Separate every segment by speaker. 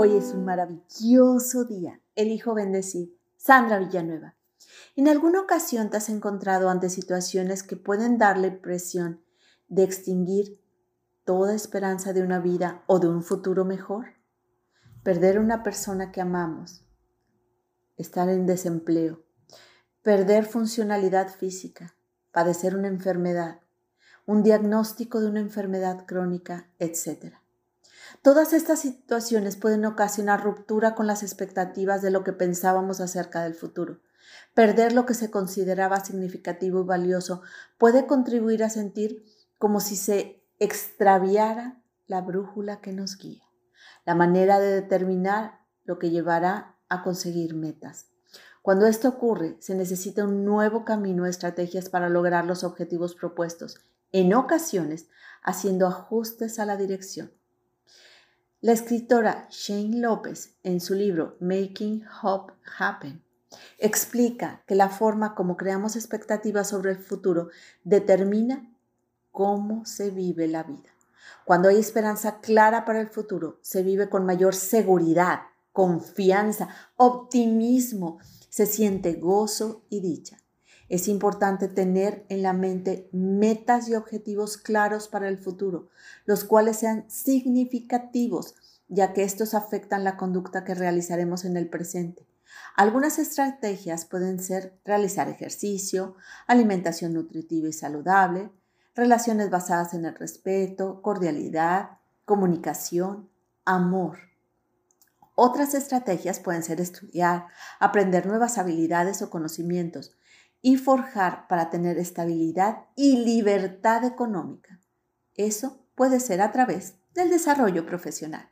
Speaker 1: Hoy es un maravilloso día. Elijo bendecir. Sandra Villanueva. ¿En alguna ocasión te has encontrado ante situaciones que pueden darle presión de extinguir toda esperanza de una vida o de un futuro mejor? Perder una persona que amamos, estar en desempleo, perder funcionalidad física, padecer una enfermedad, un diagnóstico de una enfermedad crónica, etc. Todas estas situaciones pueden ocasionar ruptura con las expectativas de lo que pensábamos acerca del futuro. Perder lo que se consideraba significativo y valioso puede contribuir a sentir como si se extraviara la brújula que nos guía, la manera de determinar lo que llevará a conseguir metas. Cuando esto ocurre, se necesita un nuevo camino de estrategias para lograr los objetivos propuestos, en ocasiones haciendo ajustes a la dirección. La escritora Shane López, en su libro Making Hope Happen, explica que la forma como creamos expectativas sobre el futuro determina cómo se vive la vida. Cuando hay esperanza clara para el futuro, se vive con mayor seguridad, confianza, optimismo, se siente gozo y dicha. Es importante tener en la mente metas y objetivos claros para el futuro, los cuales sean significativos, ya que estos afectan la conducta que realizaremos en el presente. Algunas estrategias pueden ser realizar ejercicio, alimentación nutritiva y saludable, relaciones basadas en el respeto, cordialidad, comunicación, amor. Otras estrategias pueden ser estudiar, aprender nuevas habilidades o conocimientos, y forjar para tener estabilidad y libertad económica. Eso puede ser a través del desarrollo profesional.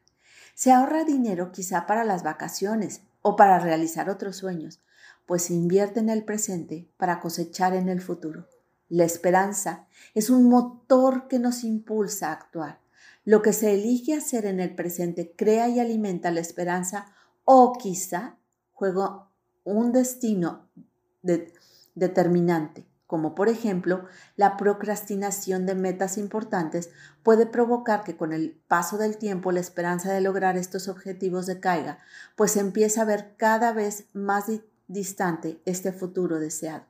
Speaker 1: Se ahorra dinero quizá para las vacaciones o para realizar otros sueños, pues se invierte en el presente para cosechar en el futuro. La esperanza es un motor que nos impulsa a actuar. Lo que se elige hacer en el presente crea y alimenta la esperanza o quizá juega un destino de, determinante, como por ejemplo la procrastinación de metas importantes, puede provocar que con el paso del tiempo la esperanza de lograr estos objetivos decaiga, pues empieza a ver cada vez más distante este futuro deseado.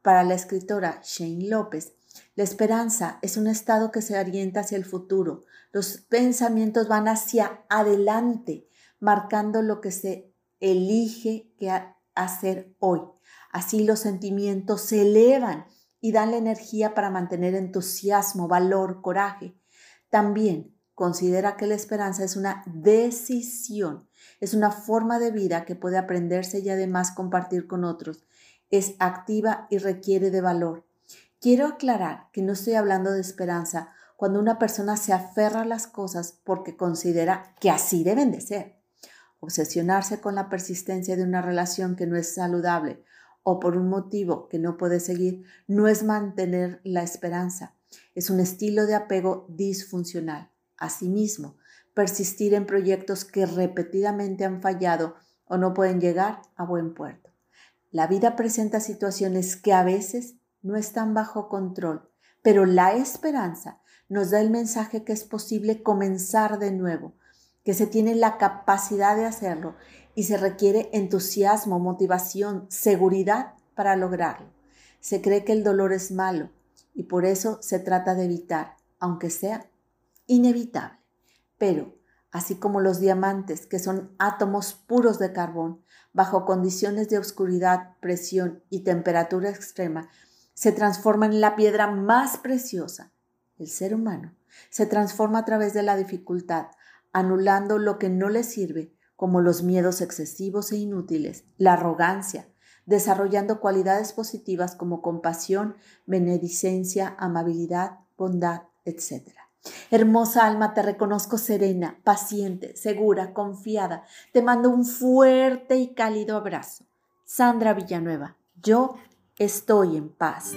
Speaker 1: Para la escritora Shane López, la esperanza es un estado que se orienta hacia el futuro. Los pensamientos van hacia adelante, marcando lo que se elige que hacer hoy. Así los sentimientos se elevan y dan la energía para mantener entusiasmo, valor, coraje. También considera que la esperanza es una decisión, es una forma de vida que puede aprenderse y además compartir con otros. Es activa y requiere de valor. Quiero aclarar que no estoy hablando de esperanza cuando una persona se aferra a las cosas porque considera que así deben de ser. Obsesionarse con la persistencia de una relación que no es saludable o por un motivo que no puede seguir no es mantener la esperanza. Es un estilo de apego disfuncional. Asimismo, persistir en proyectos que repetidamente han fallado o no pueden llegar a buen puerto. La vida presenta situaciones que a veces no están bajo control, pero la esperanza nos da el mensaje que es posible comenzar de nuevo, que se tiene la capacidad de hacerlo y se requiere entusiasmo, motivación, seguridad para lograrlo. Se cree que el dolor es malo y por eso se trata de evitar, aunque sea inevitable. Pero, así como los diamantes, que son átomos puros de carbón, bajo condiciones de oscuridad, presión y temperatura extrema, se transforman en la piedra más preciosa. El ser humano se transforma a través de la dificultad, anulando lo que no le sirve, como los miedos excesivos e inútiles, la arrogancia, desarrollando cualidades positivas como compasión, benedicencia, amabilidad, bondad, etc. Hermosa alma, te reconozco serena, paciente, segura, confiada. Te mando un fuerte y cálido abrazo. Sandra Villanueva, yo estoy en paz.